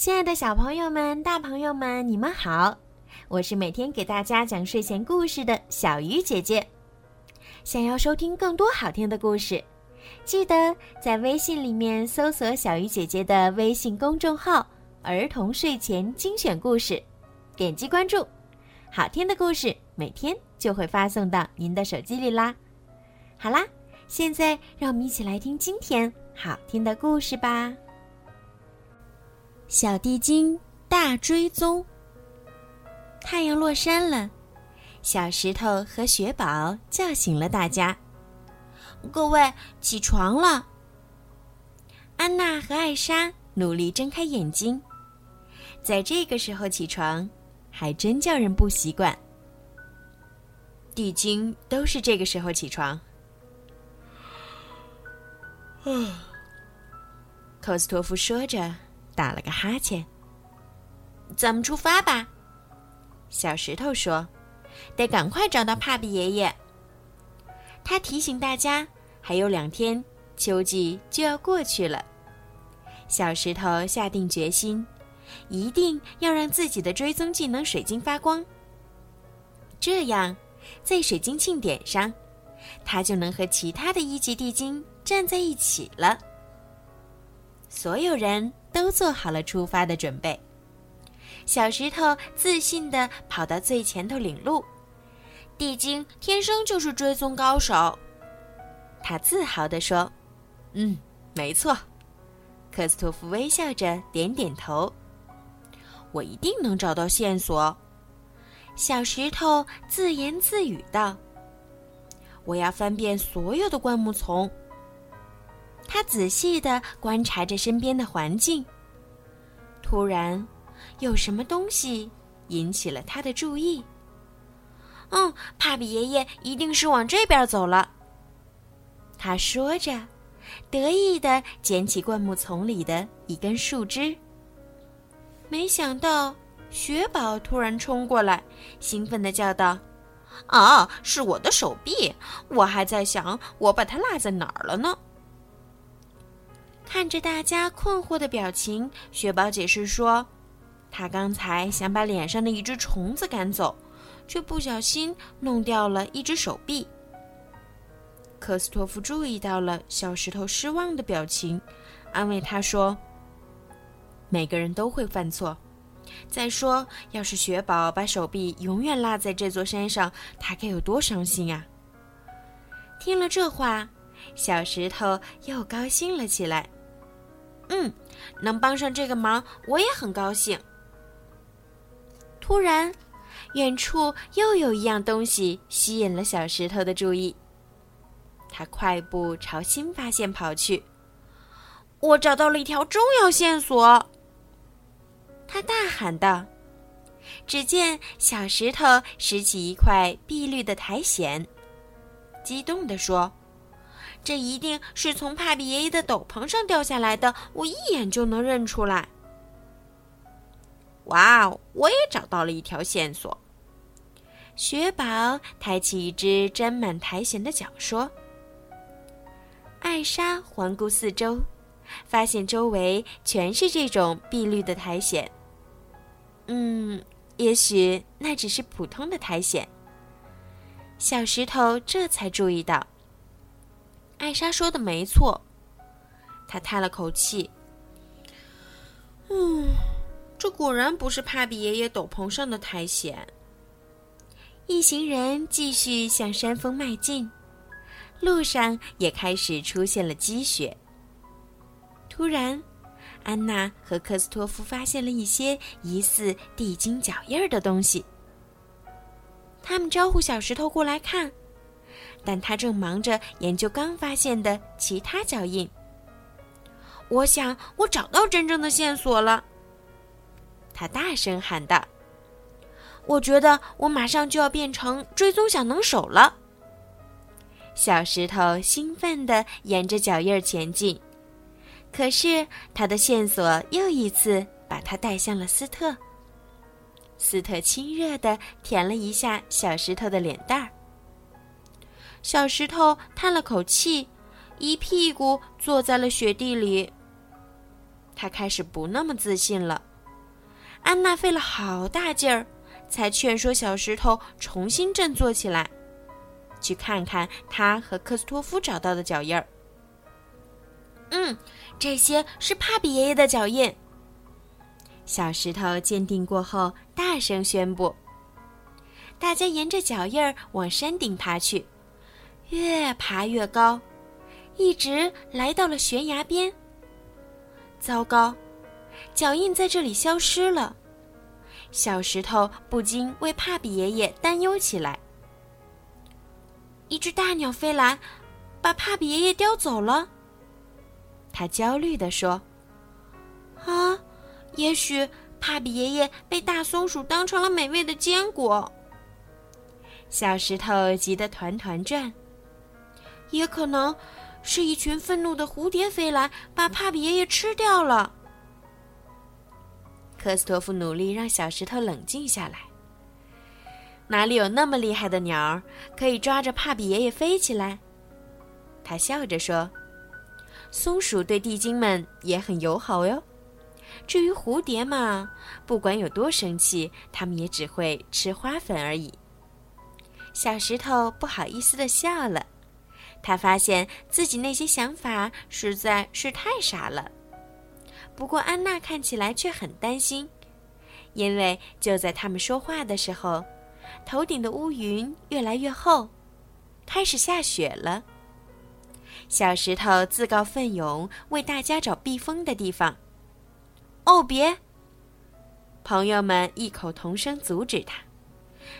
亲爱的小朋友们、大朋友们，你们好！我是每天给大家讲睡前故事的小鱼姐姐。想要收听更多好听的故事，记得在微信里面搜索“小鱼姐姐”的微信公众号“儿童睡前精选故事”，点击关注，好听的故事每天就会发送到您的手机里啦。好啦，现在让我们一起来听今天好听的故事吧。小地精大追踪。太阳落山了，小石头和雪宝叫醒了大家。各位起床了。安娜和艾莎努力睁开眼睛，在这个时候起床，还真叫人不习惯。地精都是这个时候起床。啊，科斯托夫说着。打了个哈欠。咱们出发吧，小石头说：“得赶快找到帕比爷爷。”他提醒大家，还有两天，秋季就要过去了。小石头下定决心，一定要让自己的追踪技能水晶发光。这样，在水晶庆典上，他就能和其他的一级地精站在一起了。所有人。都做好了出发的准备。小石头自信地跑到最前头领路。地精天生就是追踪高手，他自豪地说：“嗯，没错。”科斯托夫微笑着点点头：“我一定能找到线索。”小石头自言自语道：“我要翻遍所有的灌木丛。”他仔细地观察着身边的环境。突然，有什么东西引起了他的注意。嗯，帕比爷爷一定是往这边走了。他说着，得意地捡起灌木丛里的一根树枝。没想到，雪宝突然冲过来，兴奋地叫道：“啊，是我的手臂！我还在想，我把它落在哪儿了呢？”看着大家困惑的表情，雪宝解释说：“他刚才想把脸上的一只虫子赶走，却不小心弄掉了一只手臂。”科斯托夫注意到了小石头失望的表情，安慰他说：“每个人都会犯错。再说，要是雪宝把手臂永远落在这座山上，他该有多伤心啊！”听了这话，小石头又高兴了起来。嗯，能帮上这个忙，我也很高兴。突然，远处又有一样东西吸引了小石头的注意。他快步朝新发现跑去。我找到了一条重要线索！他大喊道。只见小石头拾起一块碧绿的苔藓，激动地说。这一定是从帕比爷爷的斗篷上掉下来的，我一眼就能认出来。哇哦，我也找到了一条线索。雪宝抬起一只沾满苔藓的脚说：“艾莎环顾四周，发现周围全是这种碧绿的苔藓。嗯，也许那只是普通的苔藓。”小石头这才注意到。艾莎说的没错，他叹了口气。嗯，这果然不是帕比爷爷斗篷上的苔藓。一行人继续向山峰迈进，路上也开始出现了积雪。突然，安娜和科斯托夫发现了一些疑似地精脚印儿的东西，他们招呼小石头过来看。但他正忙着研究刚发现的其他脚印。我想，我找到真正的线索了。他大声喊道：“我觉得我马上就要变成追踪小能手了。”小石头兴奋地沿着脚印前进，可是他的线索又一次把他带向了斯特。斯特亲热地舔了一下小石头的脸蛋儿。小石头叹了口气，一屁股坐在了雪地里。他开始不那么自信了。安娜费了好大劲儿，才劝说小石头重新振作起来，去看看他和克斯托夫找到的脚印儿。嗯，这些是帕比爷爷的脚印。小石头鉴定过后，大声宣布：“大家沿着脚印儿往山顶爬去，越爬越高，一直来到了悬崖边。糟糕，脚印在这里消失了。”小石头不禁为帕比爷爷担忧起来。一只大鸟飞来，把帕比爷爷叼走了。他焦虑地说：“啊！”也许帕比爷爷被大松鼠当成了美味的坚果。小石头急得团团转。也可能是一群愤怒的蝴蝶飞来，把帕比爷爷吃掉了。科斯托夫努力让小石头冷静下来。哪里有那么厉害的鸟儿可以抓着帕比爷爷飞起来？他笑着说：“松鼠对地精们也很友好哟。”至于蝴蝶嘛，不管有多生气，它们也只会吃花粉而已。小石头不好意思的笑了，他发现自己那些想法实在是太傻了。不过安娜看起来却很担心，因为就在他们说话的时候，头顶的乌云越来越厚，开始下雪了。小石头自告奋勇为大家找避风的地方。哦，别！朋友们异口同声阻止他，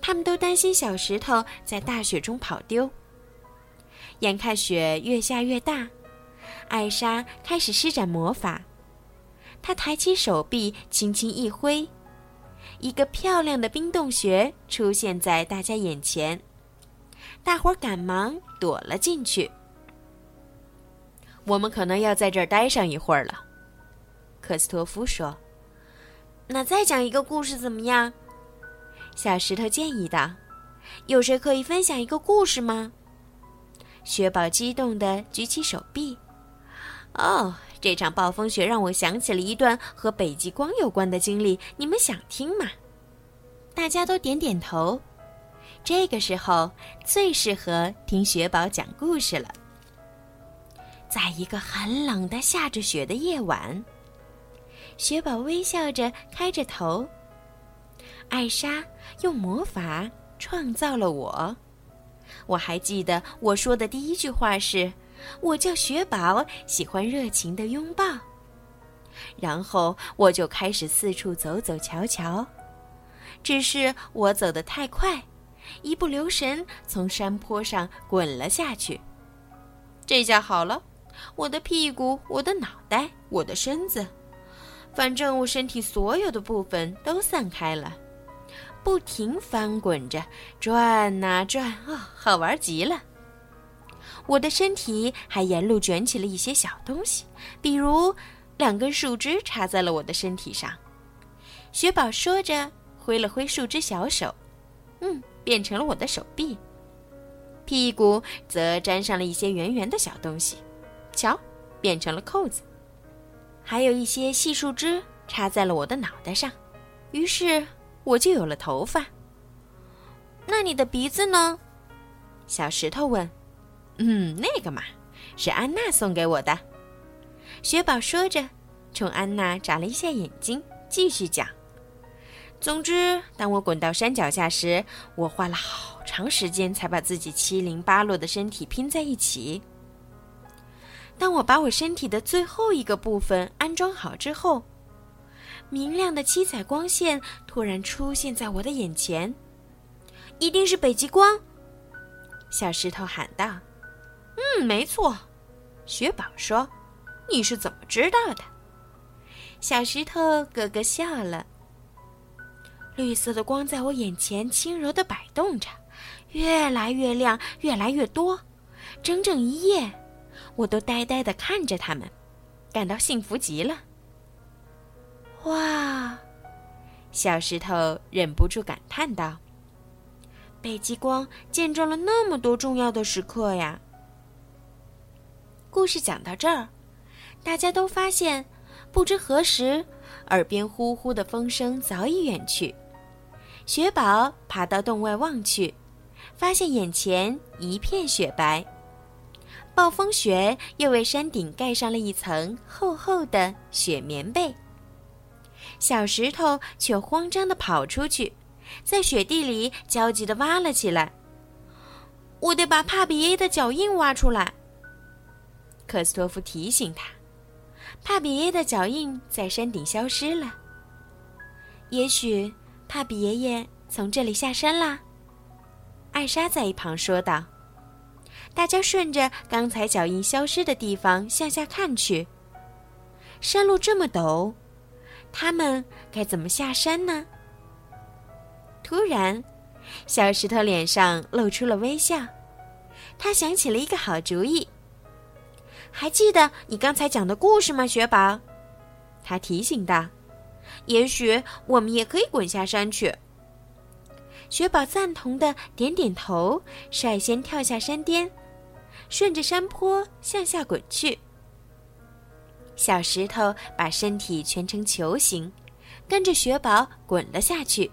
他们都担心小石头在大雪中跑丢。眼看雪越下越大，艾莎开始施展魔法。她抬起手臂，轻轻一挥，一个漂亮的冰洞穴出现在大家眼前。大伙儿赶忙躲了进去。我们可能要在这儿待上一会儿了。克斯托夫说：“那再讲一个故事怎么样？”小石头建议道。“有谁可以分享一个故事吗？”雪宝激动地举起手臂。“哦，这场暴风雪让我想起了一段和北极光有关的经历，你们想听吗？”大家都点点头。这个时候最适合听雪宝讲故事了。在一个很冷的下着雪的夜晚。雪宝微笑着开着头。艾莎用魔法创造了我。我还记得我说的第一句话是：“我叫雪宝，喜欢热情的拥抱。”然后我就开始四处走走瞧瞧。只是我走得太快，一不留神从山坡上滚了下去。这下好了，我的屁股、我的脑袋、我的身子。反正我身体所有的部分都散开了，不停翻滚着，转呐转，哦，好玩极了。我的身体还沿路卷起了一些小东西，比如两根树枝插在了我的身体上。雪宝说着，挥了挥树枝小手，嗯，变成了我的手臂。屁股则粘上了一些圆圆的小东西，瞧，变成了扣子。还有一些细树枝插在了我的脑袋上，于是我就有了头发。那你的鼻子呢？小石头问。嗯，那个嘛，是安娜送给我的。雪宝说着，冲安娜眨了一下眼睛，继续讲。总之，当我滚到山脚下时，我花了好长时间才把自己七零八落的身体拼在一起。当我把我身体的最后一个部分安装好之后，明亮的七彩光线突然出现在我的眼前，一定是北极光！小石头喊道。“嗯，没错。”雪宝说。“你是怎么知道的？”小石头咯咯笑了。绿色的光在我眼前轻柔的摆动着，越来越亮，越来越多，整整一夜。我都呆呆的看着他们，感到幸福极了。哇！小石头忍不住感叹道：“北极光见证了那么多重要的时刻呀！”故事讲到这儿，大家都发现，不知何时，耳边呼呼的风声早已远去。雪宝爬到洞外望去，发现眼前一片雪白。暴风雪又为山顶盖上了一层厚厚的雪棉被。小石头却慌张地跑出去，在雪地里焦急地挖了起来。我得把帕比耶的脚印挖出来。克斯托夫提醒他，帕比耶的脚印在山顶消失了。也许帕比爷爷从这里下山啦。艾莎在一旁说道。大家顺着刚才脚印消失的地方向下看去。山路这么陡，他们该怎么下山呢？突然，小石头脸上露出了微笑，他想起了一个好主意。还记得你刚才讲的故事吗，雪宝？他提醒道：“也许我们也可以滚下山去。”雪宝赞同的点点头，率先跳下山巅。顺着山坡向下滚去，小石头把身体蜷成球形，跟着雪宝滚了下去。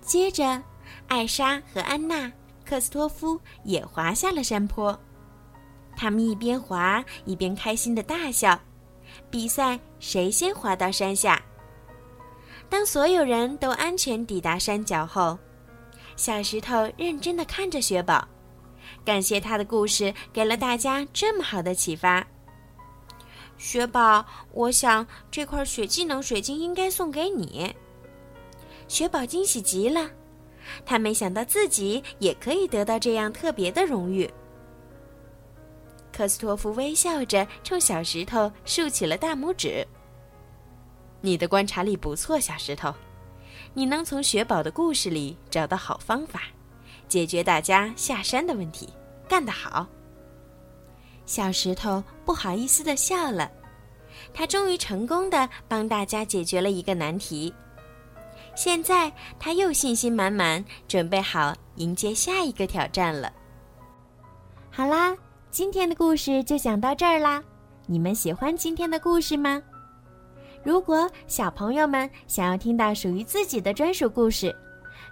接着，艾莎和安娜、克斯托夫也滑下了山坡。他们一边滑一边开心的大笑，比赛谁先滑到山下。当所有人都安全抵达山脚后，小石头认真的看着雪宝。感谢他的故事给了大家这么好的启发。雪宝，我想这块雪技能水晶应该送给你。雪宝惊喜极了，他没想到自己也可以得到这样特别的荣誉。科斯托夫微笑着冲小石头竖起了大拇指。你的观察力不错，小石头，你能从雪宝的故事里找到好方法。解决大家下山的问题，干得好！小石头不好意思的笑了，他终于成功的帮大家解决了一个难题。现在他又信心满满，准备好迎接下一个挑战了。好啦，今天的故事就讲到这儿啦。你们喜欢今天的故事吗？如果小朋友们想要听到属于自己的专属故事，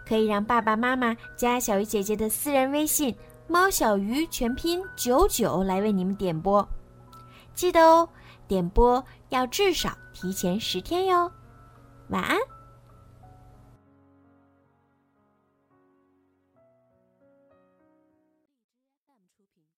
可以让爸爸妈妈加小鱼姐姐的私人微信“猫小鱼”全拼九九来为你们点播，记得哦，点播要至少提前十天哟。晚安。